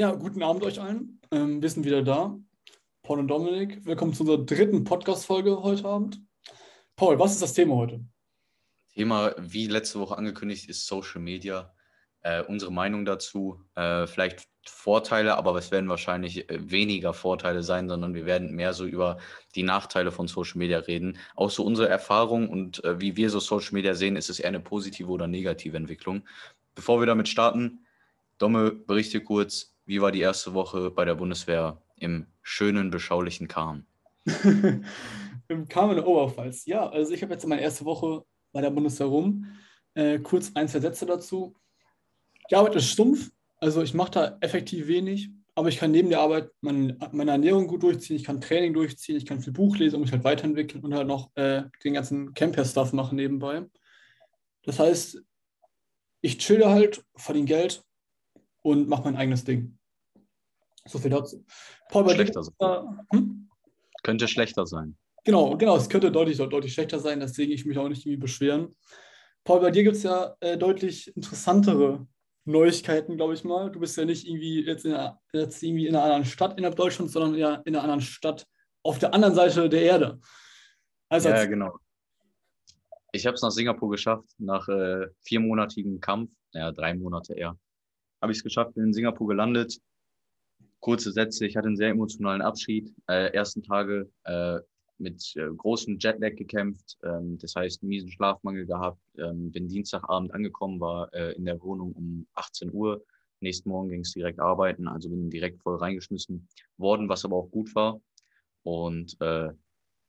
Ja, guten Abend euch allen. Ähm, wir sind wieder da. Paul und Dominik, willkommen zu unserer dritten Podcast-Folge heute Abend. Paul, was ist das Thema heute? Thema, wie letzte Woche angekündigt, ist Social Media. Äh, unsere Meinung dazu, äh, vielleicht Vorteile, aber es werden wahrscheinlich äh, weniger Vorteile sein, sondern wir werden mehr so über die Nachteile von Social Media reden. Auch so unsere Erfahrung und äh, wie wir so Social Media sehen, ist es eher eine positive oder negative Entwicklung. Bevor wir damit starten, Domme, berichte kurz, wie war die erste Woche bei der Bundeswehr im schönen, beschaulichen Kahn? Im Kahn in der Oberpfalz. Ja, also ich habe jetzt meine erste Woche bei der Bundeswehr rum. Äh, kurz ein, zwei Sätze dazu. Die Arbeit ist stumpf, also ich mache da effektiv wenig, aber ich kann neben der Arbeit meine, meine Ernährung gut durchziehen, ich kann Training durchziehen, ich kann viel Buch lesen und mich halt weiterentwickeln und halt noch äh, den ganzen Camper-Stuff machen nebenbei. Das heißt, ich chille halt, verdiene Geld und mache mein eigenes Ding. So viel dazu. Paul, schlechter sein. Hm? Könnte schlechter sein. Genau, genau, es könnte deutlich, deutlich schlechter sein, deswegen ich mich auch nicht irgendwie beschweren. Paul, bei dir gibt es ja äh, deutlich interessantere Neuigkeiten, glaube ich mal. Du bist ja nicht irgendwie jetzt, in einer, jetzt irgendwie in einer anderen Stadt innerhalb Deutschlands, sondern ja in einer anderen Stadt auf der anderen Seite der Erde. Also ja, genau. Ich habe es nach Singapur geschafft, nach äh, viermonatigem Kampf, naja, drei Monate eher, habe ich es geschafft, bin in Singapur gelandet, kurze Sätze. Ich hatte einen sehr emotionalen Abschied. Äh, ersten Tage äh, mit äh, großem Jetlag gekämpft, ähm, das heißt miesen Schlafmangel gehabt. Ähm, bin Dienstagabend angekommen, war äh, in der Wohnung um 18 Uhr. Nächsten Morgen ging es direkt arbeiten, also bin direkt voll reingeschmissen worden, was aber auch gut war. Und äh,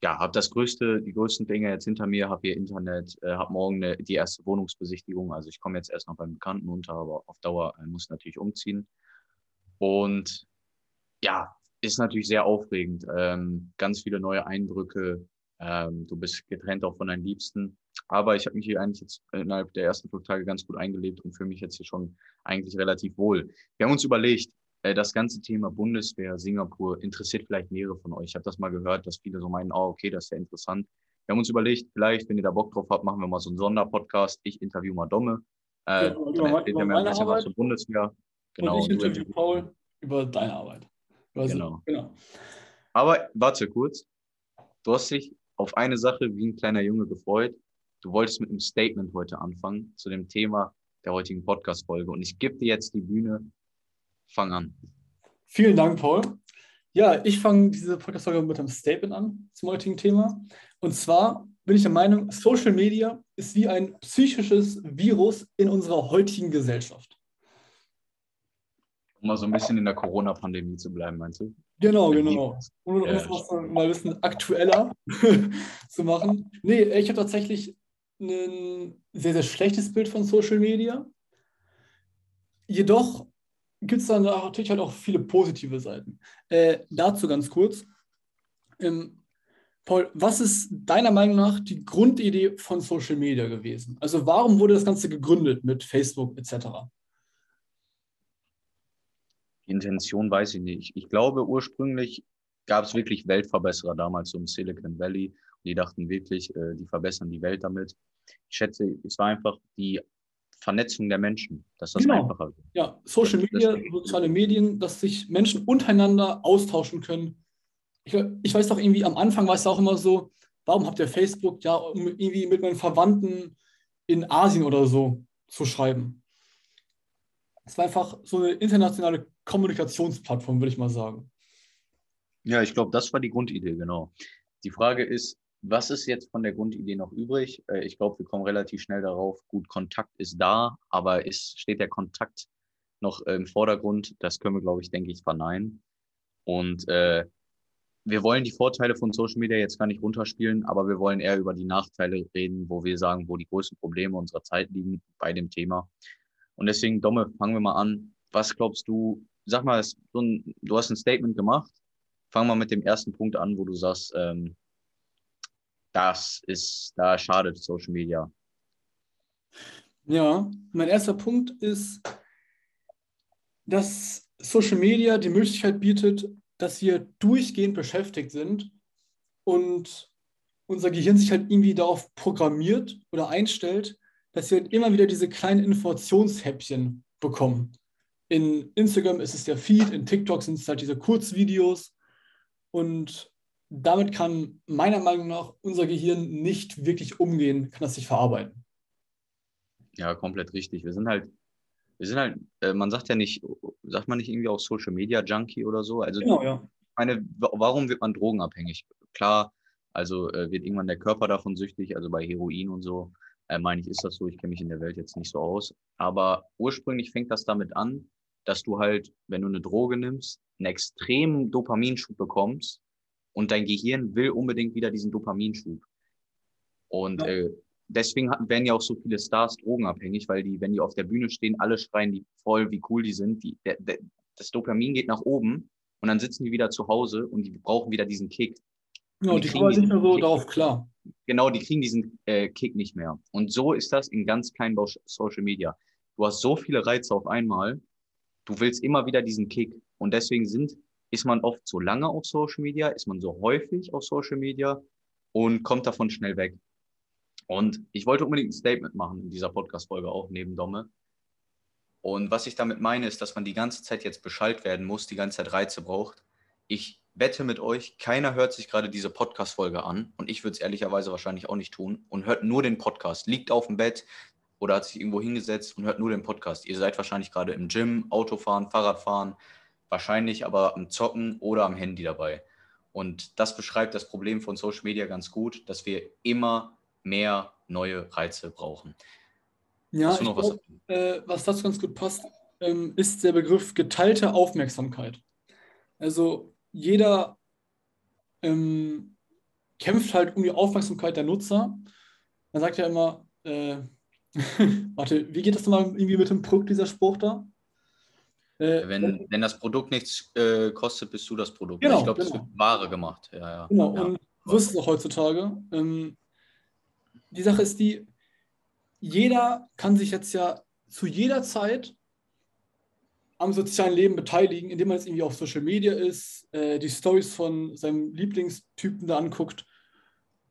ja, habe das größte, die größten Dinge jetzt hinter mir, habe hier Internet, äh, habe morgen eine, die erste Wohnungsbesichtigung. Also ich komme jetzt erst noch beim Bekannten unter, aber auf Dauer äh, muss natürlich umziehen. Und ja, ist natürlich sehr aufregend. Ähm, ganz viele neue Eindrücke. Ähm, du bist getrennt auch von deinen Liebsten. Aber ich habe mich hier eigentlich jetzt innerhalb der ersten fünf Tage ganz gut eingelebt und fühle mich jetzt hier schon eigentlich relativ wohl. Wir haben uns überlegt, das ganze Thema Bundeswehr, Singapur interessiert vielleicht mehrere von euch. Ich habe das mal gehört, dass viele so meinen, oh, okay, das ist ja interessant. Wir haben uns überlegt, vielleicht, wenn ihr da Bock drauf habt, machen wir mal so einen Sonderpodcast. Ich interview mal Domme. Äh, ja, über, dann über, über ein bisschen was zur Bundeswehr. Genau. Und ich interview Paul über deine Arbeit. Genau. genau. Aber warte kurz. Du hast dich auf eine Sache wie ein kleiner Junge gefreut. Du wolltest mit einem Statement heute anfangen zu dem Thema der heutigen Podcast-Folge. Und ich gebe dir jetzt die Bühne. Fang an. Vielen Dank, Paul. Ja, ich fange diese Podcast-Folge mit einem Statement an zum heutigen Thema. Und zwar bin ich der Meinung, Social Media ist wie ein psychisches Virus in unserer heutigen Gesellschaft. Um mal so ein bisschen in der Corona-Pandemie zu bleiben, meinst du? Genau, genau. Um ja, das mal ein bisschen aktueller zu machen. Nee, ich habe tatsächlich ein sehr, sehr schlechtes Bild von Social Media. Jedoch gibt es dann natürlich halt auch viele positive Seiten. Äh, dazu ganz kurz. Ähm, Paul, was ist deiner Meinung nach die Grundidee von Social Media gewesen? Also warum wurde das Ganze gegründet mit Facebook etc.? Die Intention weiß ich nicht. Ich glaube, ursprünglich gab es wirklich Weltverbesserer damals so im Silicon Valley. Die dachten wirklich, äh, die verbessern die Welt damit. Ich schätze, es war einfach die Vernetzung der Menschen, dass das genau. einfacher wird. Ja, Social Media, soziale Medien, dass sich Menschen untereinander austauschen können. Ich, ich weiß doch irgendwie, am Anfang war es auch immer so, warum habt ihr Facebook? Ja, um irgendwie mit meinen Verwandten in Asien oder so zu schreiben. Es war einfach so eine internationale Kommunikationsplattform, würde ich mal sagen. Ja, ich glaube, das war die Grundidee, genau. Die Frage ist, was ist jetzt von der Grundidee noch übrig? Äh, ich glaube, wir kommen relativ schnell darauf. Gut, Kontakt ist da, aber ist, steht der Kontakt noch im Vordergrund? Das können wir, glaube ich, denke ich, verneinen. Und äh, wir wollen die Vorteile von Social Media jetzt gar nicht runterspielen, aber wir wollen eher über die Nachteile reden, wo wir sagen, wo die größten Probleme unserer Zeit liegen bei dem Thema. Und deswegen, Domme, fangen wir mal an. Was glaubst du, sag mal, du hast ein Statement gemacht. Fang mal mit dem ersten Punkt an, wo du sagst, ähm, das ist, da schadet Social Media. Ja, mein erster Punkt ist, dass Social Media die Möglichkeit bietet, dass wir durchgehend beschäftigt sind und unser Gehirn sich halt irgendwie darauf programmiert oder einstellt, dass wir halt immer wieder diese kleinen Informationshäppchen bekommen in Instagram ist es der Feed, in TikTok sind es halt diese Kurzvideos. Und damit kann meiner Meinung nach unser Gehirn nicht wirklich umgehen, kann das nicht verarbeiten. Ja, komplett richtig. Wir sind halt, wir sind halt, äh, man sagt ja nicht, sagt man nicht irgendwie auch Social Media Junkie oder so? Also, genau, ja. Ich meine, warum wird man drogenabhängig? Klar, also äh, wird irgendwann der Körper davon süchtig, also bei Heroin und so, äh, meine ich, ist das so. Ich kenne mich in der Welt jetzt nicht so aus. Aber ursprünglich fängt das damit an, dass du halt, wenn du eine Droge nimmst, einen extremen Dopaminschub bekommst und dein Gehirn will unbedingt wieder diesen Dopaminschub. Und ja. äh, deswegen werden ja auch so viele Stars drogenabhängig, weil die, wenn die auf der Bühne stehen, alle schreien die voll, wie cool die sind. Die, der, der, das Dopamin geht nach oben und dann sitzen die wieder zu Hause und die brauchen wieder diesen Kick. Genau, die, die kommen nicht mehr so Kick, klar. Genau, die kriegen diesen äh, Kick nicht mehr. Und so ist das in ganz kleinen Social Media. Du hast so viele Reize auf einmal, du willst immer wieder diesen Kick. Und deswegen sind, ist man oft so lange auf Social Media, ist man so häufig auf Social Media und kommt davon schnell weg. Und ich wollte unbedingt ein Statement machen in dieser Podcast-Folge auch neben Domme. Und was ich damit meine, ist, dass man die ganze Zeit jetzt Bescheid werden muss, die ganze Zeit Reize braucht. Ich wette mit euch, keiner hört sich gerade diese Podcast-Folge an und ich würde es ehrlicherweise wahrscheinlich auch nicht tun und hört nur den Podcast, liegt auf dem Bett oder hat sich irgendwo hingesetzt und hört nur den Podcast. Ihr seid wahrscheinlich gerade im Gym, Autofahren, Fahrradfahren, wahrscheinlich aber am Zocken oder am Handy dabei. Und das beschreibt das Problem von Social Media ganz gut, dass wir immer mehr neue Reize brauchen. Ja, glaub, was? Äh, was dazu ganz gut passt, ähm, ist der Begriff geteilte Aufmerksamkeit. Also jeder ähm, kämpft halt um die Aufmerksamkeit der Nutzer. Man sagt ja immer, äh, warte, wie geht das nochmal irgendwie mit dem Produkt, dieser Spruch da? Äh, wenn, wenn das Produkt nichts äh, kostet, bist du das Produkt. Genau, ich glaube, genau. das wird Ware gemacht. Ja, ja. Genau, ja. und so ist es auch heutzutage. Ähm, die Sache ist die, jeder kann sich jetzt ja zu jeder Zeit am sozialen Leben beteiligen, indem man jetzt irgendwie auf Social Media ist, äh, die Stories von seinem Lieblingstypen da anguckt.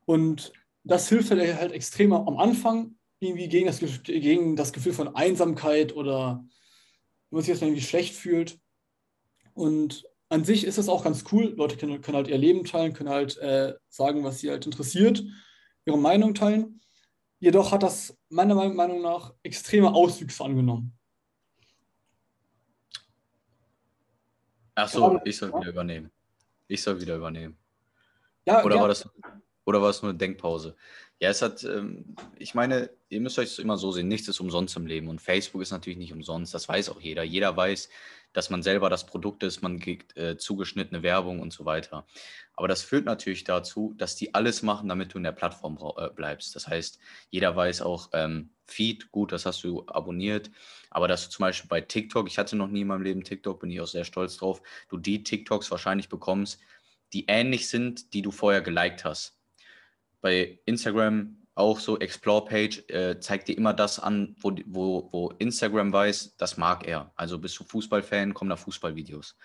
Und das hilft halt, halt extrem am Anfang irgendwie gegen das, gegen das Gefühl von Einsamkeit oder wenn man sich jetzt irgendwie schlecht fühlt. Und an sich ist das auch ganz cool. Leute können, können halt ihr Leben teilen, können halt äh, sagen, was sie halt interessiert, ihre Meinung teilen. Jedoch hat das meiner Meinung nach extreme Auswüchse angenommen. Ach so, ich soll wieder übernehmen. Ich soll wieder übernehmen. Ja, oder, ja. War das, oder war es nur eine Denkpause? Ja, es hat, ähm, ich meine, ihr müsst euch immer so sehen, nichts ist umsonst im Leben. Und Facebook ist natürlich nicht umsonst, das weiß auch jeder. Jeder weiß, dass man selber das Produkt ist, man kriegt äh, zugeschnittene Werbung und so weiter. Aber das führt natürlich dazu, dass die alles machen, damit du in der Plattform äh, bleibst. Das heißt, jeder weiß auch, ähm, Feed, gut, das hast du abonniert, aber dass du zum Beispiel bei TikTok, ich hatte noch nie in meinem Leben TikTok, bin ich auch sehr stolz drauf, du die TikToks wahrscheinlich bekommst, die ähnlich sind, die du vorher geliked hast bei Instagram auch so Explore-Page äh, zeigt dir immer das an, wo, wo, wo Instagram weiß, das mag er. Also bist du Fußballfan, kommen da Fußballvideos.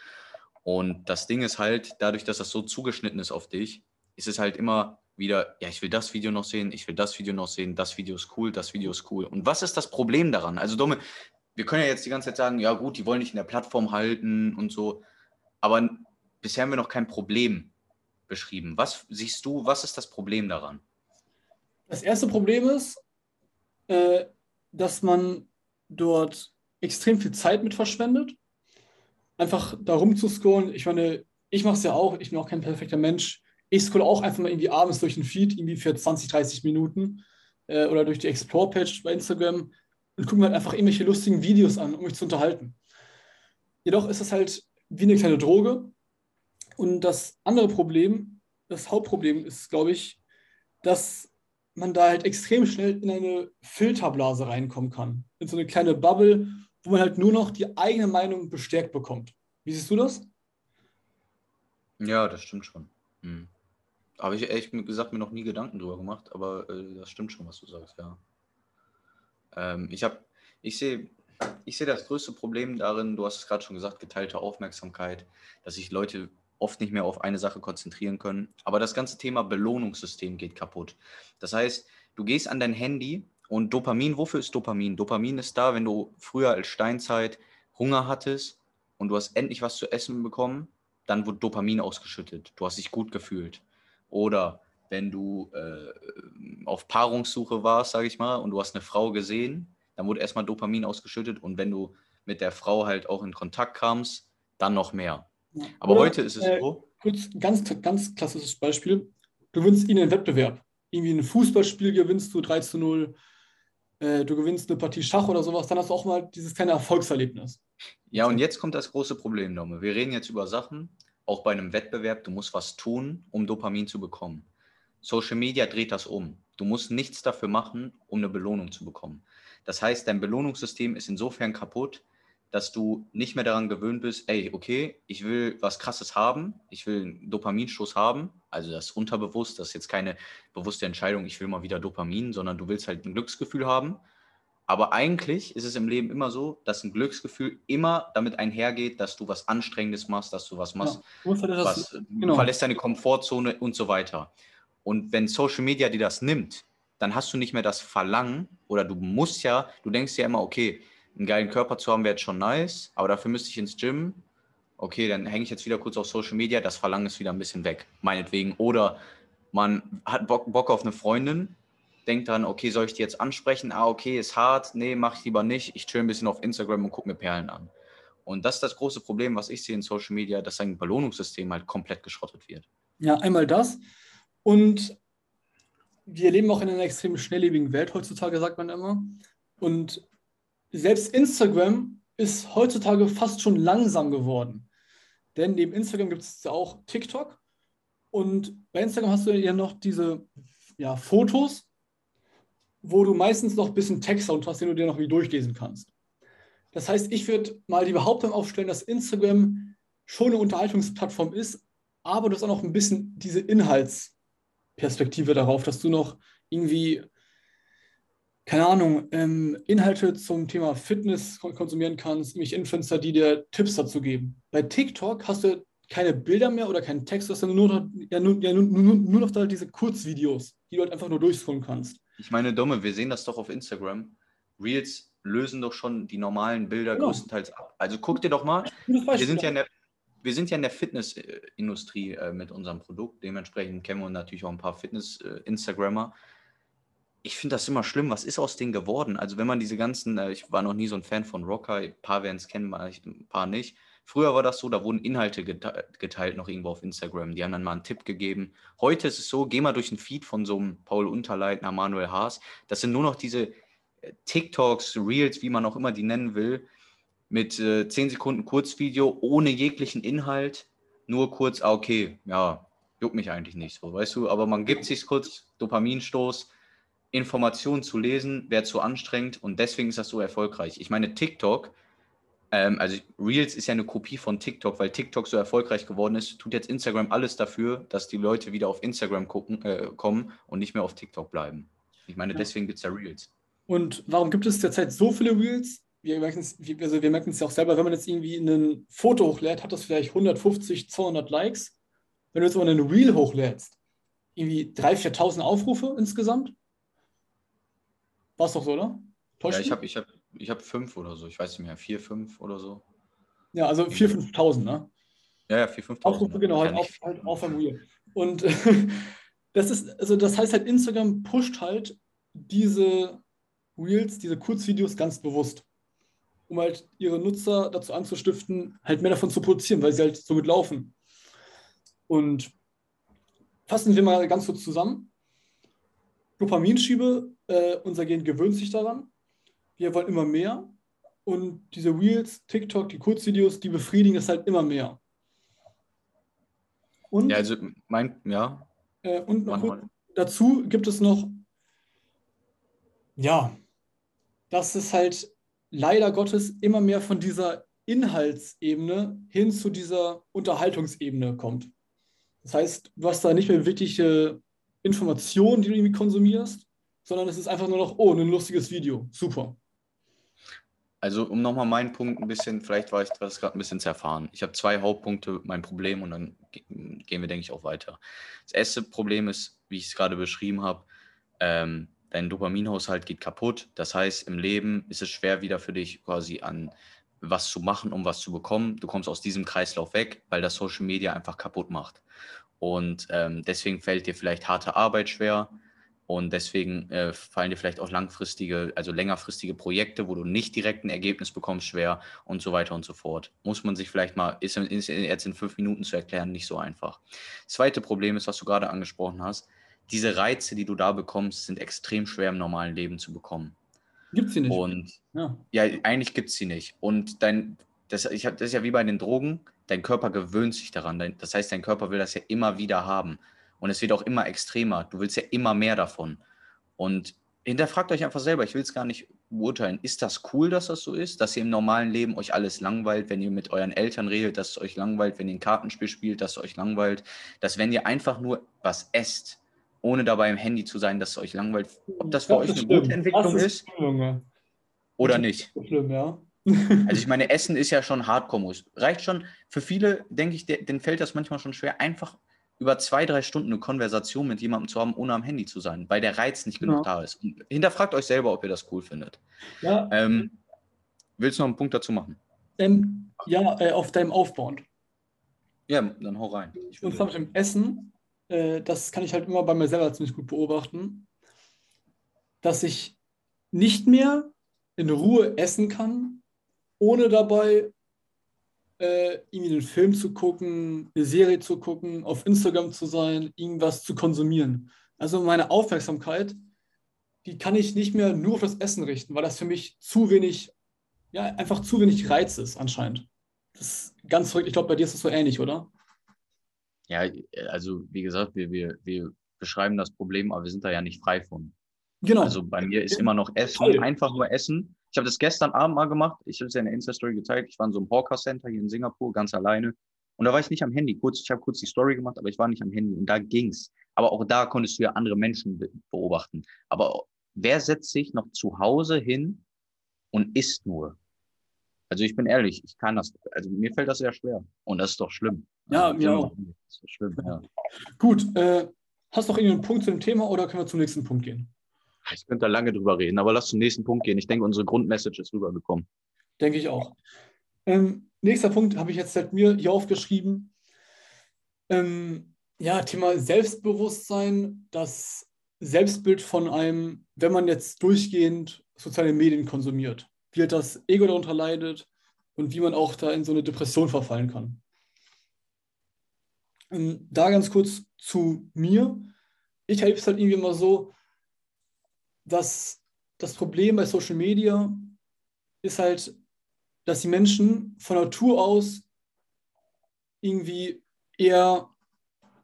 Und das Ding ist halt, dadurch, dass das so zugeschnitten ist auf dich, ist es halt immer wieder, ja, ich will das Video noch sehen, ich will das Video noch sehen, das Video ist cool, das Video ist cool. Und was ist das Problem daran? Also, Dumme, wir können ja jetzt die ganze Zeit sagen, ja gut, die wollen dich in der Plattform halten und so, aber bisher haben wir noch kein Problem beschrieben. Was siehst du, was ist das Problem daran? Das erste Problem ist, äh, dass man dort extrem viel Zeit mit verschwendet. Einfach darum zu scrollen. Ich meine, ich mache es ja auch, ich bin auch kein perfekter Mensch. Ich scroll auch einfach mal irgendwie abends durch den Feed, irgendwie für 20, 30 Minuten äh, oder durch die Explore-Page bei Instagram und gucke mir halt einfach irgendwelche lustigen Videos an, um mich zu unterhalten. Jedoch ist es halt wie eine kleine Droge. Und das andere Problem, das Hauptproblem ist, glaube ich, dass man da halt extrem schnell in eine Filterblase reinkommen kann. In so eine kleine Bubble, wo man halt nur noch die eigene Meinung bestärkt bekommt. Wie siehst du das? Ja, das stimmt schon. Hm. Habe ich ehrlich gesagt mir noch nie Gedanken drüber gemacht, aber äh, das stimmt schon, was du sagst, ja. Ähm, ich habe, ich sehe, ich sehe das größte Problem darin, du hast es gerade schon gesagt, geteilte Aufmerksamkeit, dass sich Leute oft nicht mehr auf eine Sache konzentrieren können. Aber das ganze Thema Belohnungssystem geht kaputt. Das heißt, du gehst an dein Handy und Dopamin, wofür ist Dopamin? Dopamin ist da, wenn du früher als Steinzeit Hunger hattest und du hast endlich was zu essen bekommen, dann wurde Dopamin ausgeschüttet. Du hast dich gut gefühlt. Oder wenn du äh, auf Paarungssuche warst, sage ich mal, und du hast eine Frau gesehen, dann wurde erstmal Dopamin ausgeschüttet und wenn du mit der Frau halt auch in Kontakt kamst, dann noch mehr. Aber Oder, heute ist es äh, so. Kurz, ganz, ganz klassisches Beispiel. Du gewinnst ihnen einen Wettbewerb. Irgendwie ein Fußballspiel gewinnst du 3 zu 0, äh, du gewinnst eine Partie Schach oder sowas, dann hast du auch mal dieses kleine Erfolgserlebnis. Ja, und jetzt kommt das große Problem, Dome. Wir reden jetzt über Sachen, auch bei einem Wettbewerb, du musst was tun, um Dopamin zu bekommen. Social Media dreht das um. Du musst nichts dafür machen, um eine Belohnung zu bekommen. Das heißt, dein Belohnungssystem ist insofern kaputt, dass du nicht mehr daran gewöhnt bist, ey, okay, ich will was Krasses haben, ich will einen Dopaminstoß haben, also das unterbewusst, das ist jetzt keine bewusste Entscheidung, ich will mal wieder Dopamin, sondern du willst halt ein Glücksgefühl haben. Aber eigentlich ist es im Leben immer so, dass ein Glücksgefühl immer damit einhergeht, dass du was Anstrengendes machst, dass du was machst, ja, du, was, genau. du verlässt deine Komfortzone und so weiter. Und wenn Social Media dir das nimmt, dann hast du nicht mehr das Verlangen oder du musst ja, du denkst ja immer, okay, einen geilen Körper zu haben wäre jetzt schon nice, aber dafür müsste ich ins Gym. Okay, dann hänge ich jetzt wieder kurz auf Social Media, das Verlangen ist wieder ein bisschen weg, meinetwegen. Oder man hat Bock, Bock auf eine Freundin, denkt dann, okay, soll ich die jetzt ansprechen? Ah, okay, ist hart. Nee, mach ich lieber nicht. Ich chill ein bisschen auf Instagram und gucke mir Perlen an. Und das ist das große Problem, was ich sehe in Social Media, dass ein Belohnungssystem halt komplett geschrottet wird. Ja, einmal das. Und wir leben auch in einer extrem schnelllebigen Welt heutzutage, sagt man immer. Und selbst Instagram ist heutzutage fast schon langsam geworden. Denn neben Instagram gibt es ja auch TikTok. Und bei Instagram hast du ja noch diese ja, Fotos, wo du meistens noch ein bisschen Text hast, den du dir noch wie durchlesen kannst. Das heißt, ich würde mal die Behauptung aufstellen, dass Instagram schon eine Unterhaltungsplattform ist, aber du hast auch noch ein bisschen diese Inhaltsperspektive darauf, dass du noch irgendwie keine Ahnung, ähm, Inhalte zum Thema Fitness konsumieren kannst, nämlich Influencer, die dir Tipps dazu geben. Bei TikTok hast du keine Bilder mehr oder keinen Text, du hast nur noch, ja, nur, ja, nur, nur, nur noch da diese Kurzvideos, die du halt einfach nur durchscrollen kannst. Ich meine, Dumme, wir sehen das doch auf Instagram. Reels lösen doch schon die normalen Bilder genau. größtenteils ab. Also guck dir doch mal, wir sind ja in der, wir sind ja in der Fitnessindustrie äh, mit unserem Produkt. Dementsprechend kennen wir natürlich auch ein paar Fitness-Instagrammer. Äh, ich finde das immer schlimm. Was ist aus denen geworden? Also, wenn man diese ganzen, äh, ich war noch nie so ein Fan von Rocker, ein paar werden es kennen, ein paar nicht. Früher war das so, da wurden Inhalte geteilt, noch irgendwo auf Instagram. Die haben dann mal einen Tipp gegeben. Heute ist es so, geh mal durch den Feed von so einem Paul Unterleitner, Manuel Haas. Das sind nur noch diese äh, TikToks, Reels, wie man auch immer die nennen will, mit äh, 10 Sekunden Kurzvideo, ohne jeglichen Inhalt. Nur kurz, ah, okay, ja, juckt mich eigentlich nicht so, weißt du, aber man gibt sich kurz, Dopaminstoß, Informationen zu lesen, wäre zu anstrengend und deswegen ist das so erfolgreich. Ich meine, TikTok, ähm, also Reels ist ja eine Kopie von TikTok, weil TikTok so erfolgreich geworden ist, tut jetzt Instagram alles dafür, dass die Leute wieder auf Instagram gucken, äh, kommen und nicht mehr auf TikTok bleiben. Ich meine, deswegen gibt es ja Reels. Und warum gibt es derzeit so viele Reels? Wir merken es also wir merken es ja auch selber, wenn man jetzt irgendwie ein Foto hochlädt, hat das vielleicht 150, 200 Likes. Wenn du jetzt aber einen Reel hochlädst, irgendwie 3.000, 4.000 Aufrufe insgesamt, war es doch so, oder? Täuscht ja, ich habe ich hab, ich hab fünf oder so. Ich weiß nicht mehr, vier, fünf oder so. Ja, also 4.000, 5.000, ne? Ja, ja, 4.000, 5.000. Aufrufe, genau, halt auf, halt auf am Wheel. Und das ist, also das heißt halt, Instagram pusht halt diese Reels, diese Kurzvideos ganz bewusst, um halt ihre Nutzer dazu anzustiften, halt mehr davon zu produzieren, weil sie halt so gut laufen. Und fassen wir mal ganz kurz zusammen. Dopaminschiebe äh, unser Gehirn gewöhnt sich daran. Wir wollen immer mehr. Und diese Reels, TikTok, die Kurzvideos, die befriedigen es halt immer mehr. Und, ja, also mein, ja. Äh, und kurz, dazu gibt es noch, ja, dass es halt leider Gottes immer mehr von dieser Inhaltsebene hin zu dieser Unterhaltungsebene kommt. Das heißt, du hast da nicht mehr wirkliche Informationen, die du irgendwie konsumierst, sondern es ist einfach nur noch, oh, ein lustiges Video. Super. Also, um nochmal meinen Punkt ein bisschen, vielleicht war ich das gerade ein bisschen zerfahren. Ich habe zwei Hauptpunkte, mein Problem, und dann gehen wir, denke ich, auch weiter. Das erste Problem ist, wie ich es gerade beschrieben habe, ähm, dein Dopaminhaushalt geht kaputt. Das heißt, im Leben ist es schwer, wieder für dich quasi an was zu machen, um was zu bekommen. Du kommst aus diesem Kreislauf weg, weil das Social Media einfach kaputt macht. Und ähm, deswegen fällt dir vielleicht harte Arbeit schwer. Und deswegen äh, fallen dir vielleicht auch langfristige, also längerfristige Projekte, wo du nicht direkt ein Ergebnis bekommst, schwer und so weiter und so fort. Muss man sich vielleicht mal, ist, ist jetzt in fünf Minuten zu erklären, nicht so einfach. Das zweite Problem ist, was du gerade angesprochen hast, diese Reize, die du da bekommst, sind extrem schwer im normalen Leben zu bekommen. Gibt sie nicht. Und ja, ja eigentlich gibt es sie nicht. Und dein, das, ich hab, das ist ja wie bei den Drogen, dein Körper gewöhnt sich daran. Das heißt, dein Körper will das ja immer wieder haben. Und es wird auch immer extremer. Du willst ja immer mehr davon. Und hinterfragt euch einfach selber, ich will es gar nicht beurteilen. Ist das cool, dass das so ist, dass ihr im normalen Leben euch alles langweilt, wenn ihr mit euren Eltern redet, dass es euch langweilt, wenn ihr ein Kartenspiel spielt, dass es euch langweilt, dass wenn ihr einfach nur was esst, ohne dabei im Handy zu sein, dass es euch langweilt, ob das für das euch eine schlimm. gute Entwicklung ist, ist oder nicht. Schlimm, ja. also ich meine, Essen ist ja schon Hardcore. Reicht schon, für viele, denke ich, denen fällt das manchmal schon schwer, einfach über zwei, drei Stunden eine Konversation mit jemandem zu haben, ohne am Handy zu sein, weil der Reiz nicht genug ja. da ist. Und hinterfragt euch selber, ob ihr das cool findet. Ja. Ähm, willst du noch einen Punkt dazu machen? Ähm, ja, äh, auf deinem Aufbauend. Ja, dann hau rein. Ich zwar mit dem Essen, äh, das kann ich halt immer bei mir selber ziemlich gut beobachten, dass ich nicht mehr in Ruhe essen kann, ohne dabei äh, irgendwie einen Film zu gucken, eine Serie zu gucken, auf Instagram zu sein, irgendwas zu konsumieren. Also meine Aufmerksamkeit, die kann ich nicht mehr nur auf das Essen richten, weil das für mich zu wenig, ja, einfach zu wenig Reiz ist anscheinend. Das ist ganz verrückt. Ich glaube, bei dir ist das so ähnlich, oder? Ja, also wie gesagt, wir, wir, wir beschreiben das Problem, aber wir sind da ja nicht frei von. Genau. Also bei mir ist immer noch Essen, einfach nur Essen. Ich habe das gestern Abend mal gemacht. Ich habe es ja in der Insta-Story gezeigt. Ich war in so einem Hawker Center hier in Singapur, ganz alleine. Und da war ich nicht am Handy. Kurz, ich habe kurz die Story gemacht, aber ich war nicht am Handy. Und da ging's. Aber auch da konntest du ja andere Menschen beobachten. Aber wer setzt sich noch zu Hause hin und isst nur? Also ich bin ehrlich, ich kann das. Also mir fällt das sehr schwer. Und das ist doch schlimm. Ja, also, mir auch. Das ist doch schlimm, ja. Gut, äh, hast du noch irgendeinen Punkt zu dem Thema oder können wir zum nächsten Punkt gehen? Ich könnte da lange drüber reden, aber lass zum nächsten Punkt gehen. Ich denke, unsere Grundmessage ist rübergekommen. Denke ich auch. Ähm, nächster Punkt habe ich jetzt halt mir hier aufgeschrieben. Ähm, ja, Thema Selbstbewusstsein, das Selbstbild von einem, wenn man jetzt durchgehend soziale Medien konsumiert, wie halt das Ego darunter leidet und wie man auch da in so eine Depression verfallen kann. Ähm, da ganz kurz zu mir. Ich erlebe es halt irgendwie immer so, dass das Problem bei Social Media ist halt, dass die Menschen von Natur aus irgendwie eher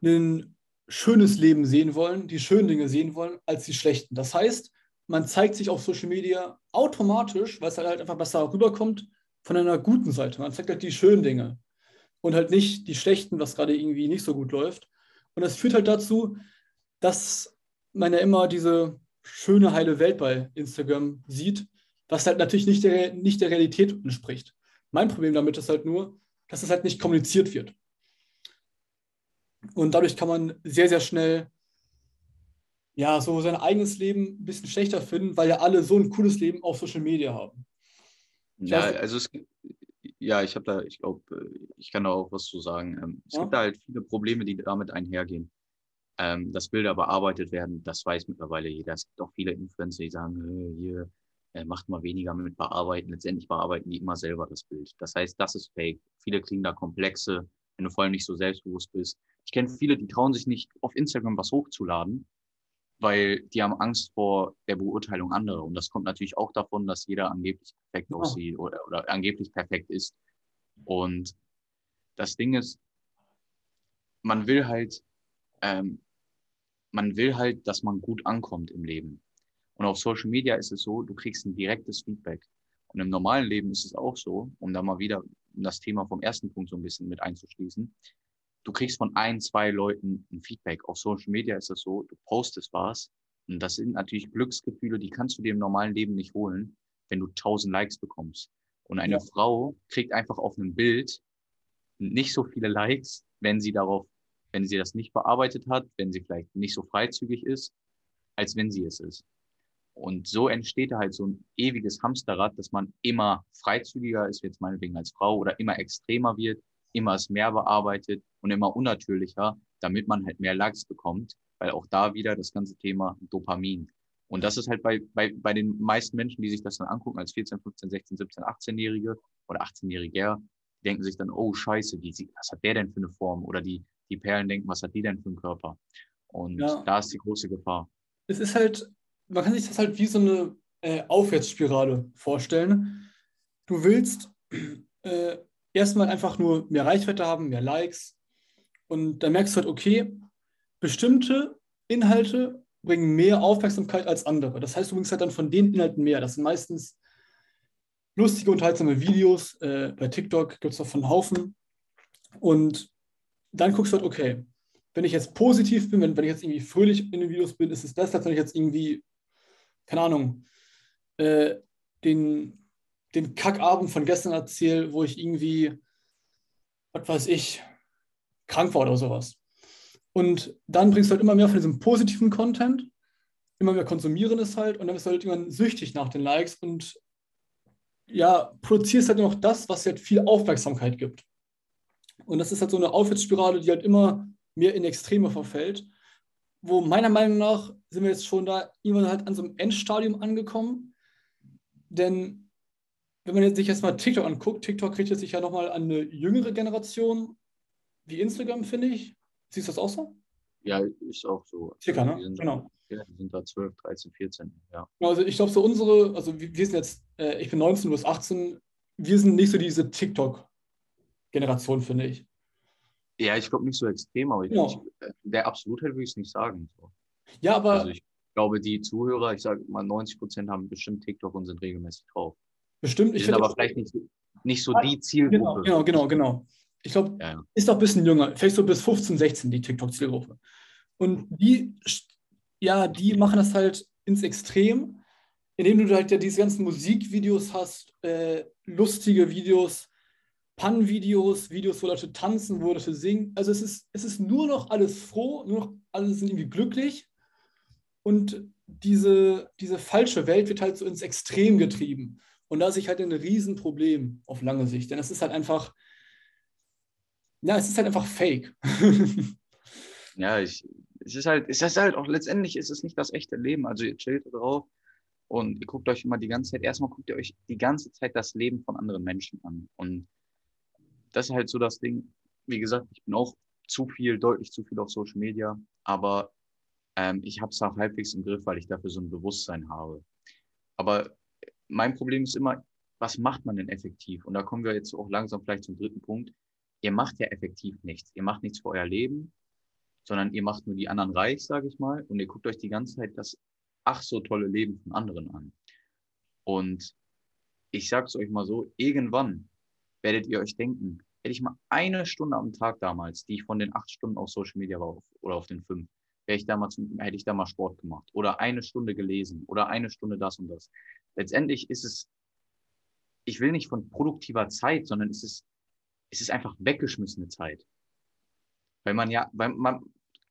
ein schönes Leben sehen wollen, die schönen Dinge sehen wollen, als die schlechten. Das heißt, man zeigt sich auf Social Media automatisch, weil es halt einfach besser rüberkommt, von einer guten Seite. Man zeigt halt die schönen Dinge und halt nicht die schlechten, was gerade irgendwie nicht so gut läuft. Und das führt halt dazu, dass man ja immer diese schöne, heile Welt bei Instagram sieht, was halt natürlich nicht der, nicht der Realität entspricht. Mein Problem damit ist halt nur, dass es halt nicht kommuniziert wird. Und dadurch kann man sehr, sehr schnell ja, so sein eigenes Leben ein bisschen schlechter finden, weil ja alle so ein cooles Leben auf Social Media haben. Ich ja, weiß, also es, ja, ich habe da, ich glaube, ich kann da auch was zu sagen. Ähm, es ja? gibt da halt viele Probleme, die damit einhergehen ähm, dass Bilder bearbeitet werden, das weiß mittlerweile jeder. Es gibt auch viele Influencer, die sagen, hier, äh, macht mal weniger mit bearbeiten. Letztendlich bearbeiten die immer selber das Bild. Das heißt, das ist fake. Viele kriegen da Komplexe, wenn du vor allem nicht so selbstbewusst bist. Ich kenne viele, die trauen sich nicht, auf Instagram was hochzuladen, weil die haben Angst vor der Beurteilung anderer. Und das kommt natürlich auch davon, dass jeder angeblich perfekt ja. aussieht oder, oder angeblich perfekt ist. Und das Ding ist, man will halt ähm, man will halt, dass man gut ankommt im Leben. Und auf Social Media ist es so, du kriegst ein direktes Feedback. Und im normalen Leben ist es auch so, um da mal wieder das Thema vom ersten Punkt so ein bisschen mit einzuschließen. Du kriegst von ein, zwei Leuten ein Feedback. Auf Social Media ist es so, du postest was. Und das sind natürlich Glücksgefühle, die kannst du dir im normalen Leben nicht holen, wenn du tausend Likes bekommst. Und eine ja. Frau kriegt einfach auf einem Bild nicht so viele Likes, wenn sie darauf wenn sie das nicht bearbeitet hat, wenn sie vielleicht nicht so freizügig ist, als wenn sie es ist. Und so entsteht halt so ein ewiges Hamsterrad, dass man immer freizügiger ist, jetzt meinetwegen als Frau, oder immer extremer wird, immer es mehr bearbeitet und immer unnatürlicher, damit man halt mehr Likes bekommt, weil auch da wieder das ganze Thema Dopamin. Und das ist halt bei, bei, bei den meisten Menschen, die sich das dann angucken, als 14, 15, 16, 17, 18-Jährige oder 18-Jähriger, denken sich dann, oh Scheiße, die, was hat der denn für eine Form? Oder die, die Perlen denken, was hat die denn für einen Körper? Und ja. da ist die große Gefahr. Es ist halt, man kann sich das halt wie so eine äh, Aufwärtsspirale vorstellen. Du willst äh, erstmal einfach nur mehr Reichweite haben, mehr Likes. Und dann merkst du halt, okay, bestimmte Inhalte bringen mehr Aufmerksamkeit als andere. Das heißt, du bringst halt dann von den Inhalten mehr. Das sind meistens lustige, unterhaltsame Videos. Äh, bei TikTok gibt es davon einen Haufen. Und dann guckst du halt, okay, wenn ich jetzt positiv bin, wenn, wenn ich jetzt irgendwie fröhlich in den Videos bin, ist es besser, als wenn ich jetzt irgendwie, keine Ahnung, äh, den, den Kackabend von gestern erzähle, wo ich irgendwie, was weiß ich, krank war oder sowas. Und dann bringst du halt immer mehr von diesem positiven Content, immer mehr konsumieren es halt und dann bist du halt irgendwann süchtig nach den Likes und ja, produzierst halt noch das, was dir halt viel Aufmerksamkeit gibt. Und das ist halt so eine Aufwärtsspirale, die halt immer mehr in Extreme verfällt, wo meiner Meinung nach sind wir jetzt schon da irgendwann halt an so einem Endstadium angekommen. Denn wenn man jetzt sich jetzt mal TikTok anguckt, TikTok kriegt jetzt sich ja nochmal an eine jüngere Generation wie Instagram, finde ich. Siehst du das auch so? Ja, ist auch so. Circa, ne? Die genau. Ja, die sind da 12, 13, 14, ja. Also ich glaube, so unsere, also wir sind jetzt, äh, ich bin 19, du bist 18, wir sind nicht so diese TikTok-Generation, finde ich. Ja, ich glaube nicht so extrem, aber ich, ja. ich, äh, der Absolutheit würde ich es nicht sagen. So. Ja, aber. Also ich glaube, die Zuhörer, ich sage mal, 90 Prozent haben bestimmt TikTok und sind regelmäßig drauf. Bestimmt. Ich sind aber vielleicht nicht, nicht so die Zielgruppe. Genau, genau, genau. genau. Ich glaube, ja, ja. ist doch ein bisschen jünger, vielleicht so bis 15, 16 die TikTok-Zielgruppe. Und die, ja, die machen das halt ins Extrem, indem du halt ja diese ganzen Musikvideos hast, äh, lustige Videos, Pun-Videos, Videos, wo Leute tanzen, wo Leute singen. Also es ist, es ist nur noch alles froh, nur noch alle sind irgendwie glücklich. Und diese, diese falsche Welt wird halt so ins Extrem getrieben. Und da sehe ich halt ein Riesenproblem auf lange Sicht. Denn es ist halt einfach, ja, es ist halt einfach fake. ja, ich, es ist halt, es ist halt auch letztendlich ist es nicht das echte Leben. Also ihr chillt drauf und ihr guckt euch immer die ganze Zeit, erstmal guckt ihr euch die ganze Zeit das Leben von anderen Menschen an. Und das ist halt so das Ding. Wie gesagt, ich bin auch zu viel, deutlich zu viel auf Social Media, aber ähm, ich habe es auch halbwegs im Griff, weil ich dafür so ein Bewusstsein habe. Aber mein Problem ist immer, was macht man denn effektiv? Und da kommen wir jetzt auch langsam vielleicht zum dritten Punkt ihr macht ja effektiv nichts. Ihr macht nichts für euer Leben, sondern ihr macht nur die anderen reich, sage ich mal, und ihr guckt euch die ganze Zeit das ach so tolle Leben von anderen an. Und ich sage es euch mal so, irgendwann werdet ihr euch denken, hätte ich mal eine Stunde am Tag damals, die ich von den acht Stunden auf Social Media war oder auf den fünf, wäre ich damals, hätte ich da mal Sport gemacht oder eine Stunde gelesen oder eine Stunde das und das. Letztendlich ist es, ich will nicht von produktiver Zeit, sondern es ist es ist einfach weggeschmissene Zeit. Weil man ja, weil man,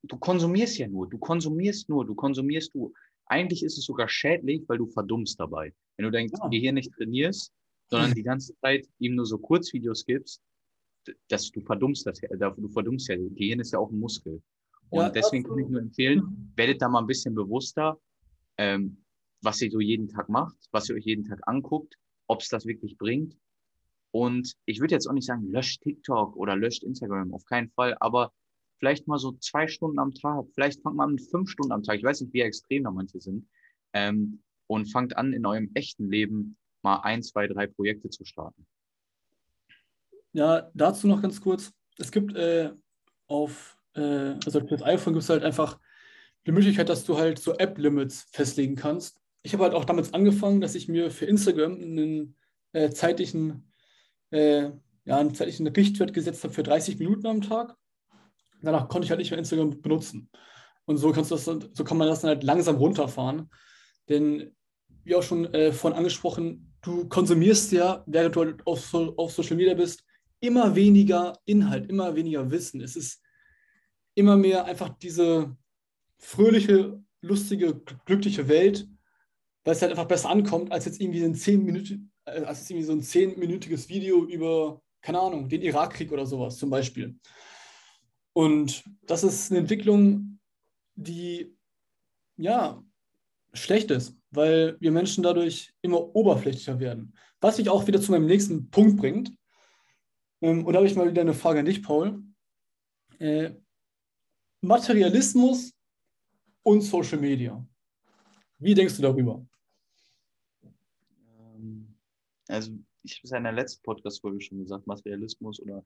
du konsumierst ja nur, du konsumierst nur, du konsumierst du. Eigentlich ist es sogar schädlich, weil du verdummst dabei. Wenn du dein ja. Gehirn nicht trainierst, sondern die ganze Zeit ihm nur so Kurzvideos gibst, dass du verdummst das, du verdummst ja, Gehirn ist ja auch ein Muskel. Und ja, deswegen kann ich nur empfehlen, werdet da mal ein bisschen bewusster, ähm, was ihr so jeden Tag macht, was ihr euch jeden Tag anguckt, ob es das wirklich bringt. Und ich würde jetzt auch nicht sagen, löscht TikTok oder löscht Instagram, auf keinen Fall, aber vielleicht mal so zwei Stunden am Tag, vielleicht fangt man mit fünf Stunden am Tag, ich weiß nicht, wie extrem da manche sind, ähm, und fangt an, in eurem echten Leben mal ein, zwei, drei Projekte zu starten. Ja, dazu noch ganz kurz. Es gibt äh, auf, äh, also für das iPhone gibt es halt einfach die Möglichkeit, dass du halt so App-Limits festlegen kannst. Ich habe halt auch damit angefangen, dass ich mir für Instagram einen äh, zeitlichen äh, ja, einen zeitlichen Richtwert gesetzt habe für 30 Minuten am Tag. Danach konnte ich halt nicht mehr Instagram benutzen. Und so, kannst du das, so kann man das dann halt langsam runterfahren. Denn, wie auch schon äh, vorhin angesprochen, du konsumierst ja, während du halt auf, auf Social Media bist, immer weniger Inhalt, immer weniger Wissen. Es ist immer mehr einfach diese fröhliche, lustige, glückliche Welt, weil es halt einfach besser ankommt, als jetzt irgendwie ein 10 Minuten, äh, als jetzt irgendwie so ein zehnminütiges Video über, keine Ahnung, den Irakkrieg oder sowas zum Beispiel. Und das ist eine Entwicklung, die ja schlecht ist, weil wir Menschen dadurch immer oberflächlicher werden. Was mich auch wieder zu meinem nächsten Punkt bringt. Ähm, und da habe ich mal wieder eine Frage an dich, Paul. Äh, Materialismus und Social Media. Wie denkst du darüber? Ähm, also, ich habe es ja in der letzten Podcast-Folge schon gesagt, Materialismus oder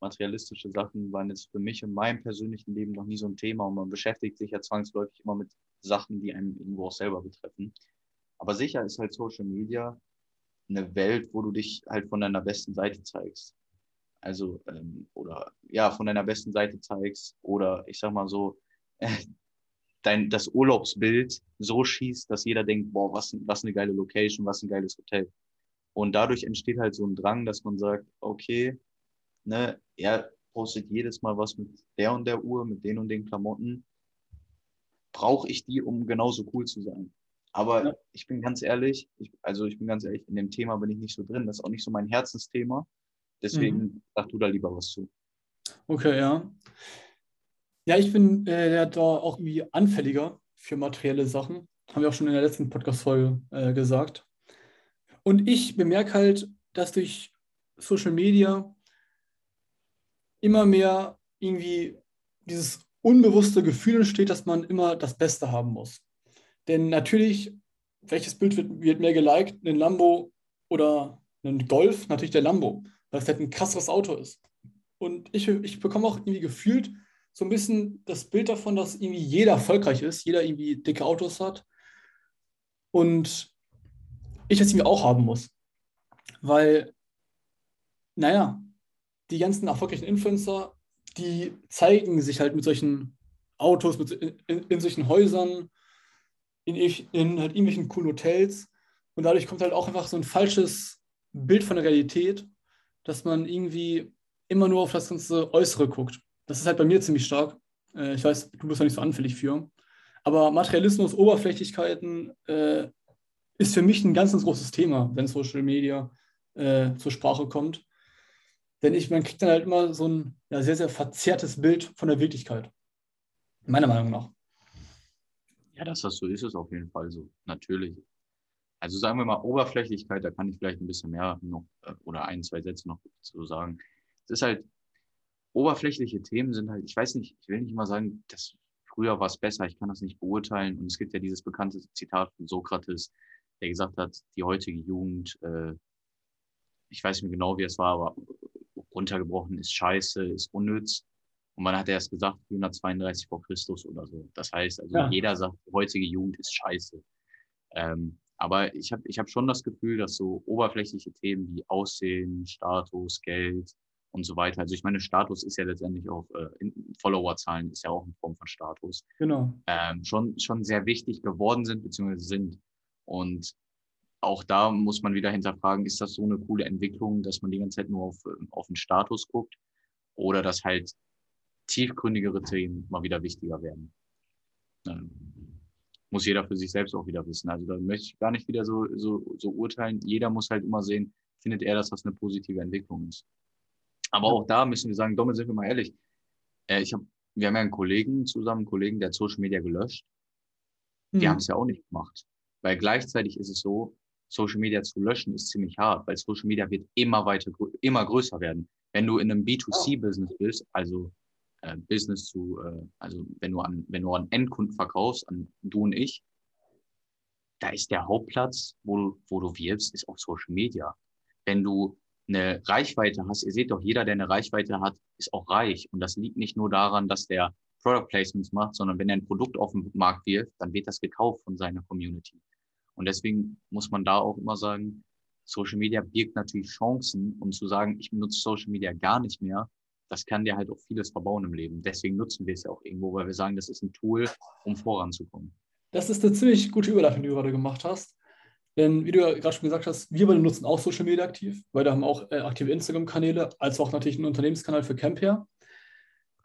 materialistische Sachen waren jetzt für mich in meinem persönlichen Leben noch nie so ein Thema und man beschäftigt sich ja zwangsläufig immer mit Sachen, die einem irgendwo auch selber betreffen. Aber sicher ist halt Social Media eine Welt, wo du dich halt von deiner besten Seite zeigst. Also, ähm, oder ja, von deiner besten Seite zeigst oder ich sag mal so, dein, das Urlaubsbild so schießt, dass jeder denkt, boah, was, was eine geile Location, was ein geiles Hotel. Und dadurch entsteht halt so ein Drang, dass man sagt, okay, ne, er postet jedes Mal was mit der und der Uhr, mit den und den Klamotten. Brauche ich die, um genauso cool zu sein? Aber ja. ich bin ganz ehrlich, ich, also ich bin ganz ehrlich, in dem Thema bin ich nicht so drin. Das ist auch nicht so mein Herzensthema. Deswegen mhm. sag du da lieber was zu. Okay, ja. Ja, ich bin äh, da auch irgendwie anfälliger für materielle Sachen. Haben wir auch schon in der letzten Podcast-Folge äh, gesagt. Und ich bemerke halt, dass durch Social Media immer mehr irgendwie dieses unbewusste Gefühl entsteht, dass man immer das Beste haben muss. Denn natürlich, welches Bild wird, wird mehr geliked? Ein Lambo oder ein Golf? Natürlich der Lambo, weil es halt ein krasseres Auto ist. Und ich, ich bekomme auch irgendwie gefühlt so ein bisschen das Bild davon, dass irgendwie jeder erfolgreich ist, jeder irgendwie dicke Autos hat. Und ich das irgendwie auch haben muss. Weil, naja, die ganzen erfolgreichen Influencer, die zeigen sich halt mit solchen Autos, mit, in, in solchen Häusern, in, in halt irgendwelchen coolen Hotels. Und dadurch kommt halt auch einfach so ein falsches Bild von der Realität, dass man irgendwie immer nur auf das ganze Äußere guckt. Das ist halt bei mir ziemlich stark. Äh, ich weiß, du bist ja nicht so anfällig für. Aber Materialismus, Oberflächlichkeiten äh, ist für mich ein ganz, ganz großes Thema, wenn Social Media äh, zur Sprache kommt. Denn ich, man kriegt dann halt immer so ein ja, sehr, sehr verzerrtes Bild von der Wirklichkeit. Meiner Meinung nach. Ja, das so ist, ist auf jeden Fall so. Natürlich. Also sagen wir mal Oberflächlichkeit, da kann ich vielleicht ein bisschen mehr noch äh, oder ein, zwei Sätze noch zu sagen. Es ist halt, oberflächliche Themen sind halt, ich weiß nicht, ich will nicht mal sagen, dass früher war es besser, ich kann das nicht beurteilen. Und es gibt ja dieses bekannte Zitat von Sokrates, der gesagt hat, die heutige Jugend, äh, ich weiß nicht genau, wie es war, aber runtergebrochen ist scheiße, ist unnütz. Und man hat erst gesagt, 432 vor Christus oder so. Das heißt, also ja. jeder sagt, die heutige Jugend ist scheiße. Ähm, aber ich habe ich hab schon das Gefühl, dass so oberflächliche Themen wie Aussehen, Status, Geld und so weiter, also ich meine, Status ist ja letztendlich auch, äh, Followerzahlen ist ja auch eine Form von Status, genau. ähm, schon, schon sehr wichtig geworden sind, beziehungsweise sind. Und auch da muss man wieder hinterfragen, ist das so eine coole Entwicklung, dass man die ganze Zeit nur auf, auf den Status guckt oder dass halt tiefgründigere Themen mal wieder wichtiger werden. Ähm, muss jeder für sich selbst auch wieder wissen. Also da möchte ich gar nicht wieder so, so, so urteilen. Jeder muss halt immer sehen, findet er, dass das eine positive Entwicklung ist. Aber auch da müssen wir sagen, damit sind wir mal ehrlich. Äh, ich hab, wir haben ja einen Kollegen zusammen, einen Kollegen, der hat Social Media gelöscht. Die mhm. haben es ja auch nicht gemacht. Weil gleichzeitig ist es so, Social Media zu löschen, ist ziemlich hart, weil Social Media wird immer weiter, immer größer werden. Wenn du in einem B2C-Business bist, also äh, Business zu, äh, also wenn du an, wenn du an Endkunden verkaufst, an du und ich, da ist der Hauptplatz, wo du, wo du wirbst, ist auf Social Media. Wenn du eine Reichweite hast, ihr seht doch, jeder, der eine Reichweite hat, ist auch reich. Und das liegt nicht nur daran, dass der Product Placements macht, sondern wenn er ein Produkt auf den Markt wirft, dann wird das gekauft von seiner Community. Und deswegen muss man da auch immer sagen, Social Media birgt natürlich Chancen, um zu sagen, ich benutze Social Media gar nicht mehr. Das kann dir halt auch vieles verbauen im Leben. Deswegen nutzen wir es ja auch irgendwo, weil wir sagen, das ist ein Tool, um voranzukommen. Das ist eine ziemlich gute Überleitung, die du gerade gemacht hast. Denn wie du ja gerade schon gesagt hast, wir beide nutzen auch Social Media aktiv, weil wir haben auch äh, aktive Instagram-Kanäle, als auch natürlich einen Unternehmenskanal für Campia.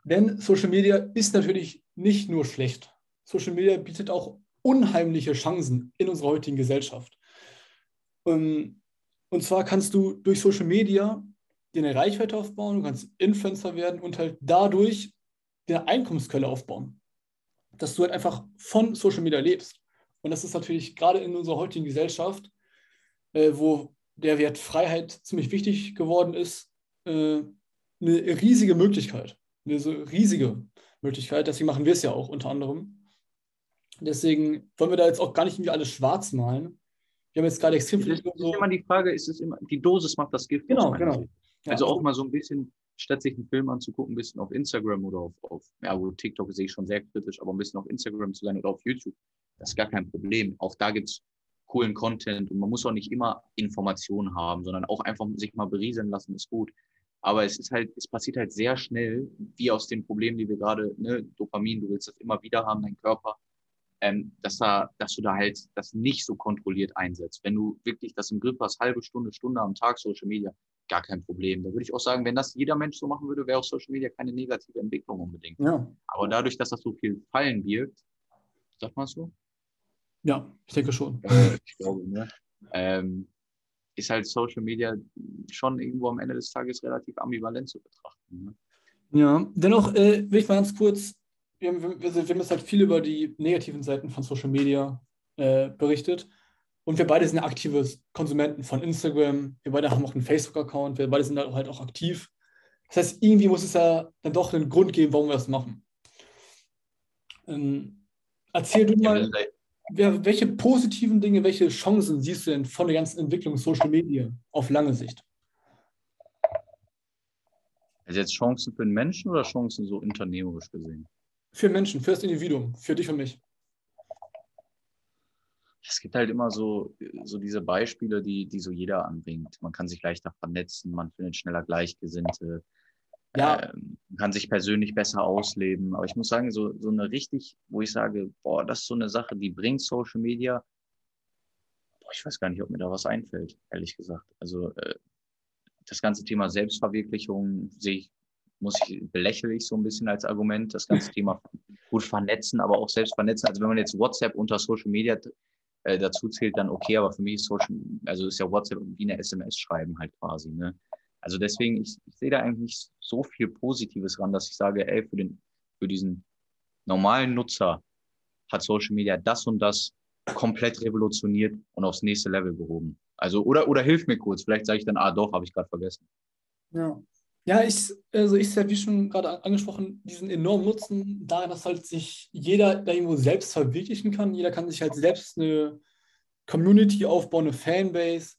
Denn Social Media ist natürlich nicht nur schlecht. Social Media bietet auch unheimliche Chancen in unserer heutigen Gesellschaft. Ähm, und zwar kannst du durch Social Media dir eine Reichweite aufbauen, du kannst Influencer werden und halt dadurch eine Einkommensquelle aufbauen. Dass du halt einfach von Social Media lebst. Und das ist natürlich gerade in unserer heutigen Gesellschaft, äh, wo der Wert Freiheit ziemlich wichtig geworden ist, äh, eine riesige Möglichkeit. Eine so riesige Möglichkeit. Deswegen machen wir es ja auch unter anderem. Deswegen wollen wir da jetzt auch gar nicht irgendwie alles schwarz malen. Wir haben jetzt gerade extrem viel. Ist so immer die Frage, ist es immer, die Dosis macht das Gift. Genau, genau. Also ja, auch mal so ein bisschen, statt sich einen Film anzugucken, ein bisschen auf Instagram oder auf, auf ja, wo TikTok sehe ich schon sehr kritisch, aber ein bisschen auf Instagram zu sein oder auf YouTube, das ist gar kein Problem. Auch da gibt es coolen Content und man muss auch nicht immer Informationen haben, sondern auch einfach sich mal berieseln lassen, ist gut. Aber es ist halt, es passiert halt sehr schnell, wie aus den Problemen, die wir gerade, ne, Dopamin, du willst das immer wieder haben, dein Körper, ähm, dass da, dass du da halt das nicht so kontrolliert einsetzt. Wenn du wirklich das im Griff hast, halbe Stunde, Stunde am Tag Social Media, gar kein Problem. Da würde ich auch sagen, wenn das jeder Mensch so machen würde, wäre auch Social Media keine negative Entwicklung unbedingt. Ja. Aber dadurch, dass das so viel Fallen wirkt, sagt man so? Ja, ich denke schon. ich glaube, ne? Ähm, ist halt Social Media schon irgendwo am Ende des Tages relativ ambivalent zu betrachten. Ne? Ja, dennoch äh, will ich mal ganz kurz, wir haben, wir, wir haben jetzt halt viel über die negativen Seiten von Social Media äh, berichtet. Und wir beide sind aktive Konsumenten von Instagram. Wir beide haben auch einen Facebook-Account. Wir beide sind halt auch aktiv. Das heißt, irgendwie muss es ja dann doch einen Grund geben, warum wir das machen. Ähm, erzähl du mal, welche positiven Dinge, welche Chancen siehst du denn von der ganzen Entwicklung Social Media auf lange Sicht? Also jetzt Chancen für den Menschen oder Chancen so unternehmerisch gesehen? Für Menschen, für das Individuum, für dich und mich. Es gibt halt immer so, so diese Beispiele, die, die so jeder anbringt. Man kann sich leichter vernetzen, man findet schneller Gleichgesinnte, ja. Äh, kann sich persönlich besser ausleben. Aber ich muss sagen, so, so eine richtig, wo ich sage, boah, das ist so eine Sache, die bringt Social Media. Boah, ich weiß gar nicht, ob mir da was einfällt, ehrlich gesagt. Also äh, das ganze Thema Selbstverwirklichung sehe ich, muss ich, belächle ich so ein bisschen als Argument. Das ganze Thema gut vernetzen, aber auch selbst vernetzen. Also wenn man jetzt WhatsApp unter Social Media äh, dazu zählt, dann okay, aber für mich ist Social, also ist ja WhatsApp wie eine SMS schreiben halt quasi, ne? Also deswegen, ich, ich sehe da eigentlich nicht so viel Positives ran, dass ich sage, ey, für, den, für diesen normalen Nutzer hat Social Media das und das komplett revolutioniert und aufs nächste Level gehoben. Also, oder, oder hilf mir kurz, vielleicht sage ich dann, ah doch, habe ich gerade vergessen. Ja. Ja, ich, also ich sehe, wie schon gerade angesprochen, diesen enormen Nutzen darin, dass halt sich jeder da irgendwo selbst verwirklichen kann. Jeder kann sich halt selbst eine Community aufbauen, eine Fanbase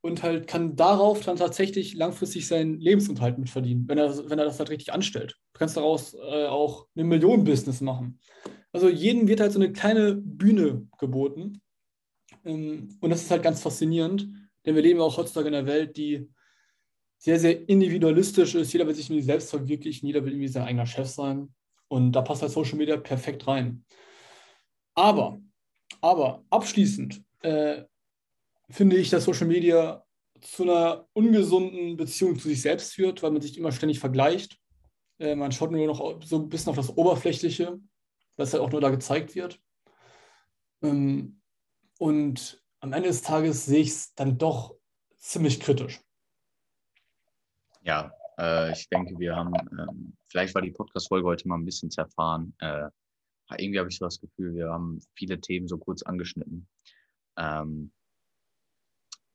und halt kann darauf dann tatsächlich langfristig seinen Lebensunterhalt mitverdienen, wenn er, wenn er das halt richtig anstellt. Du kannst daraus äh, auch eine Millionen-Business machen. Also jedem wird halt so eine kleine Bühne geboten. Ähm, und das ist halt ganz faszinierend, denn wir leben auch heutzutage in einer Welt, die sehr, sehr individualistisch ist. Jeder will sich irgendwie selbst verwirklichen, jeder will irgendwie sein eigener Chef sein. Und da passt halt Social Media perfekt rein. Aber, aber abschließend äh, finde ich, dass Social Media zu einer ungesunden Beziehung zu sich selbst führt, weil man sich immer ständig vergleicht. Äh, man schaut nur noch so ein bisschen auf das Oberflächliche, was halt auch nur da gezeigt wird. Ähm, und am Ende des Tages sehe ich es dann doch ziemlich kritisch. Ja, äh, ich denke, wir haben, ähm, vielleicht war die Podcast-Folge heute mal ein bisschen zerfahren. Äh, irgendwie habe ich so das Gefühl, wir haben viele Themen so kurz angeschnitten. Ähm,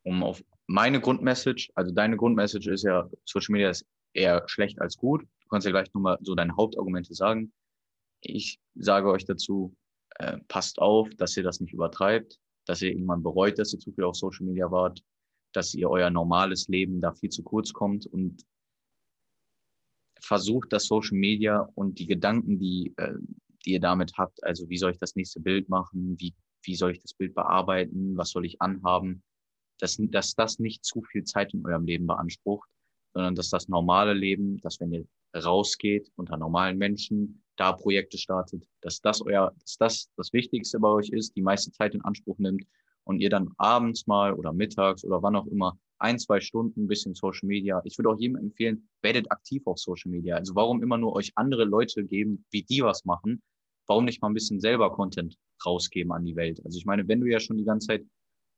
um auf meine Grundmessage, also deine Grundmessage ist ja, Social Media ist eher schlecht als gut. Du kannst ja gleich nochmal so deine Hauptargumente sagen. Ich sage euch dazu, äh, passt auf, dass ihr das nicht übertreibt, dass ihr irgendwann bereut, dass ihr zu viel auf Social Media wart, dass ihr euer normales Leben da viel zu kurz kommt und versucht, das Social Media und die Gedanken, die, äh, die ihr damit habt, also wie soll ich das nächste Bild machen, wie, wie soll ich das Bild bearbeiten, was soll ich anhaben, dass, dass das nicht zu viel Zeit in eurem Leben beansprucht, sondern dass das normale Leben, dass wenn ihr rausgeht unter normalen Menschen, da Projekte startet, dass das euer, dass das das Wichtigste bei euch ist, die meiste Zeit in Anspruch nimmt und ihr dann abends mal oder mittags oder wann auch immer ein, zwei Stunden ein bisschen Social Media. Ich würde auch jedem empfehlen, werdet aktiv auf Social Media. Also warum immer nur euch andere Leute geben, wie die was machen, warum nicht mal ein bisschen selber Content rausgeben an die Welt? Also ich meine, wenn du ja schon die ganze Zeit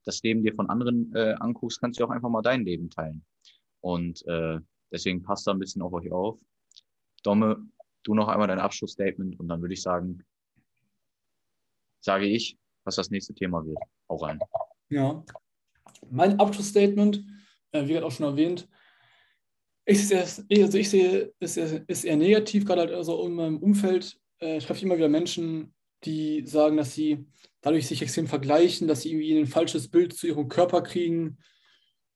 das Leben dir von anderen äh, anguckst, kannst du auch einfach mal dein Leben teilen. Und äh, deswegen passt da ein bisschen auf euch auf. Domme, du noch einmal dein Abschlussstatement und dann würde ich sagen, sage ich, was das nächste Thema wird. Auch rein. Ja. Mein Abschlussstatement, äh, wie gerade auch schon erwähnt, ich sehe, also ich sehe es ist eher negativ, gerade halt also in meinem Umfeld äh, treffe ich immer wieder Menschen, die sagen, dass sie dadurch sich extrem vergleichen, dass sie irgendwie ein falsches Bild zu ihrem Körper kriegen,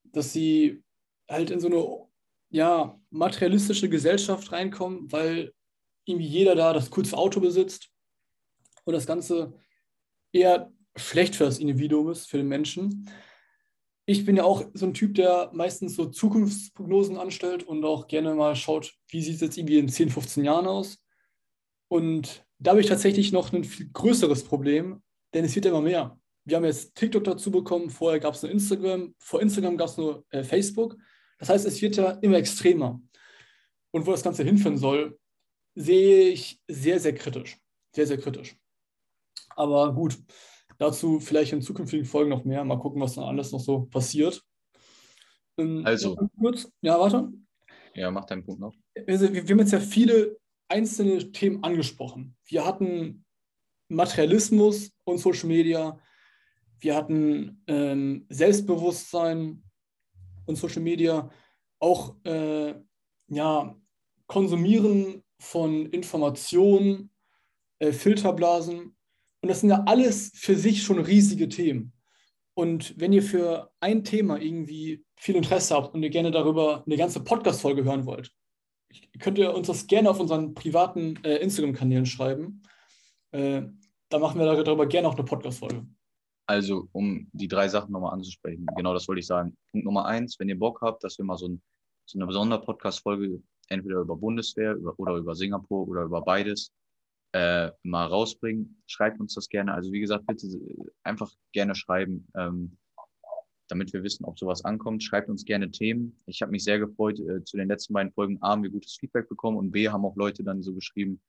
dass sie halt in so eine ja, materialistische Gesellschaft reinkommen, weil irgendwie jeder da das kurze Auto besitzt und das Ganze eher schlecht für das Individuum ist, für den Menschen. Ich bin ja auch so ein Typ, der meistens so Zukunftsprognosen anstellt und auch gerne mal schaut, wie sieht es jetzt irgendwie in 10, 15 Jahren aus. Und da habe ich tatsächlich noch ein viel größeres Problem, denn es wird ja immer mehr. Wir haben jetzt TikTok dazu bekommen, vorher gab es nur Instagram, vor Instagram gab es nur äh, Facebook. Das heißt, es wird ja immer extremer. Und wo das Ganze hinführen soll, sehe ich sehr, sehr kritisch. Sehr, sehr kritisch. Aber gut, dazu vielleicht in zukünftigen Folgen noch mehr. Mal gucken, was dann alles noch so passiert. Ähm, also. Kurz. Ja, warte. Ja, mach deinen Punkt noch. Also, wir, wir haben jetzt ja viele einzelne Themen angesprochen. Wir hatten Materialismus und Social Media. Wir hatten ähm, Selbstbewusstsein und Social Media. Auch äh, ja, Konsumieren von Informationen, äh, Filterblasen. Und das sind ja alles für sich schon riesige Themen. Und wenn ihr für ein Thema irgendwie viel Interesse habt und ihr gerne darüber eine ganze Podcast-Folge hören wollt, könnt ihr uns das gerne auf unseren privaten äh, Instagram-Kanälen schreiben. Äh, da machen wir darüber gerne auch eine Podcast-Folge. Also, um die drei Sachen nochmal anzusprechen, genau das wollte ich sagen. Punkt Nummer eins, wenn ihr Bock habt, dass wir mal so, ein, so eine besondere Podcast-Folge entweder über Bundeswehr über, oder über Singapur oder über beides äh, mal rausbringen, schreibt uns das gerne. Also, wie gesagt, bitte einfach gerne schreiben. Ähm, damit wir wissen, ob sowas ankommt. Schreibt uns gerne Themen. Ich habe mich sehr gefreut, äh, zu den letzten beiden Folgen A, haben wir gutes Feedback bekommen und B, haben auch Leute dann so geschrieben,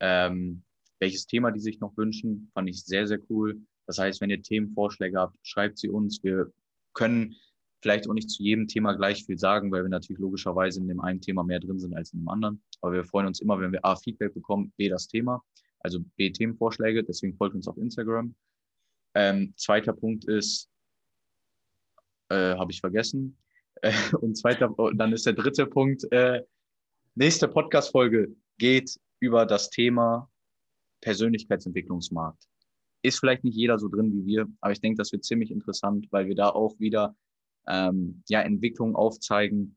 ähm, welches Thema die sich noch wünschen. Fand ich sehr, sehr cool. Das heißt, wenn ihr Themenvorschläge habt, schreibt sie uns. Wir können vielleicht auch nicht zu jedem Thema gleich viel sagen, weil wir natürlich logischerweise in dem einen Thema mehr drin sind als in dem anderen. Aber wir freuen uns immer, wenn wir A, Feedback bekommen, B, das Thema, also B, Themenvorschläge. Deswegen folgt uns auf Instagram. Ähm, zweiter Punkt ist, äh, habe ich vergessen. Äh, und zweiter, dann ist der dritte Punkt, äh, nächste Podcast-Folge geht über das Thema Persönlichkeitsentwicklungsmarkt. Ist vielleicht nicht jeder so drin wie wir, aber ich denke, das wird ziemlich interessant, weil wir da auch wieder ähm, ja, Entwicklungen aufzeigen,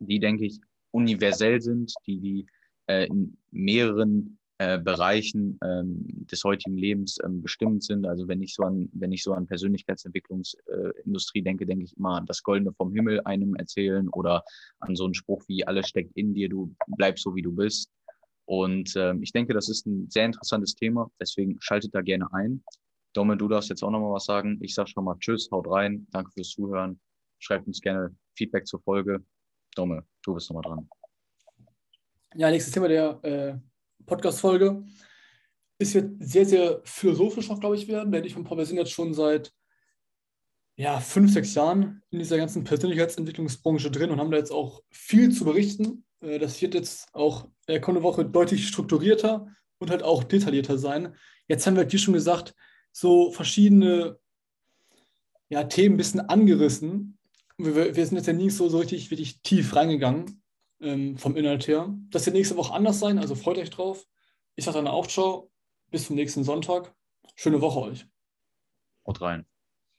die, denke ich, universell sind, die, die äh, in mehreren äh, Bereichen ähm, des heutigen Lebens ähm, bestimmt sind. Also wenn ich so an, wenn ich so an Persönlichkeitsentwicklungsindustrie äh, denke, denke ich immer an das Goldene vom Himmel einem erzählen oder an so einen Spruch wie alles steckt in dir, du bleibst so wie du bist. Und ähm, ich denke, das ist ein sehr interessantes Thema, deswegen schaltet da gerne ein. Domme, du darfst jetzt auch nochmal was sagen. Ich sage schon mal Tschüss, haut rein, danke fürs Zuhören. Schreibt uns gerne Feedback zur Folge. Domme, du bist nochmal dran. Ja, nächstes Thema der äh, Podcast-Folge. Es wird sehr, sehr philosophisch noch, glaube ich, werden, denn ich und Paul, wir sind jetzt schon seit ja, fünf, sechs Jahren in dieser ganzen Persönlichkeitsentwicklungsbranche drin und haben da jetzt auch viel zu berichten. Äh, das wird jetzt auch kommende Woche deutlich strukturierter und halt auch detaillierter sein. Jetzt haben wir, wie schon gesagt, so verschiedene ja, Themen ein bisschen angerissen. Wir, wir sind jetzt ja nie so, so richtig, richtig tief reingegangen ähm, vom Inhalt her. Das wird nächste Woche anders sein, also freut euch drauf. Ich sage dann auch ciao, bis zum nächsten Sonntag. Schöne Woche euch. Haut rein.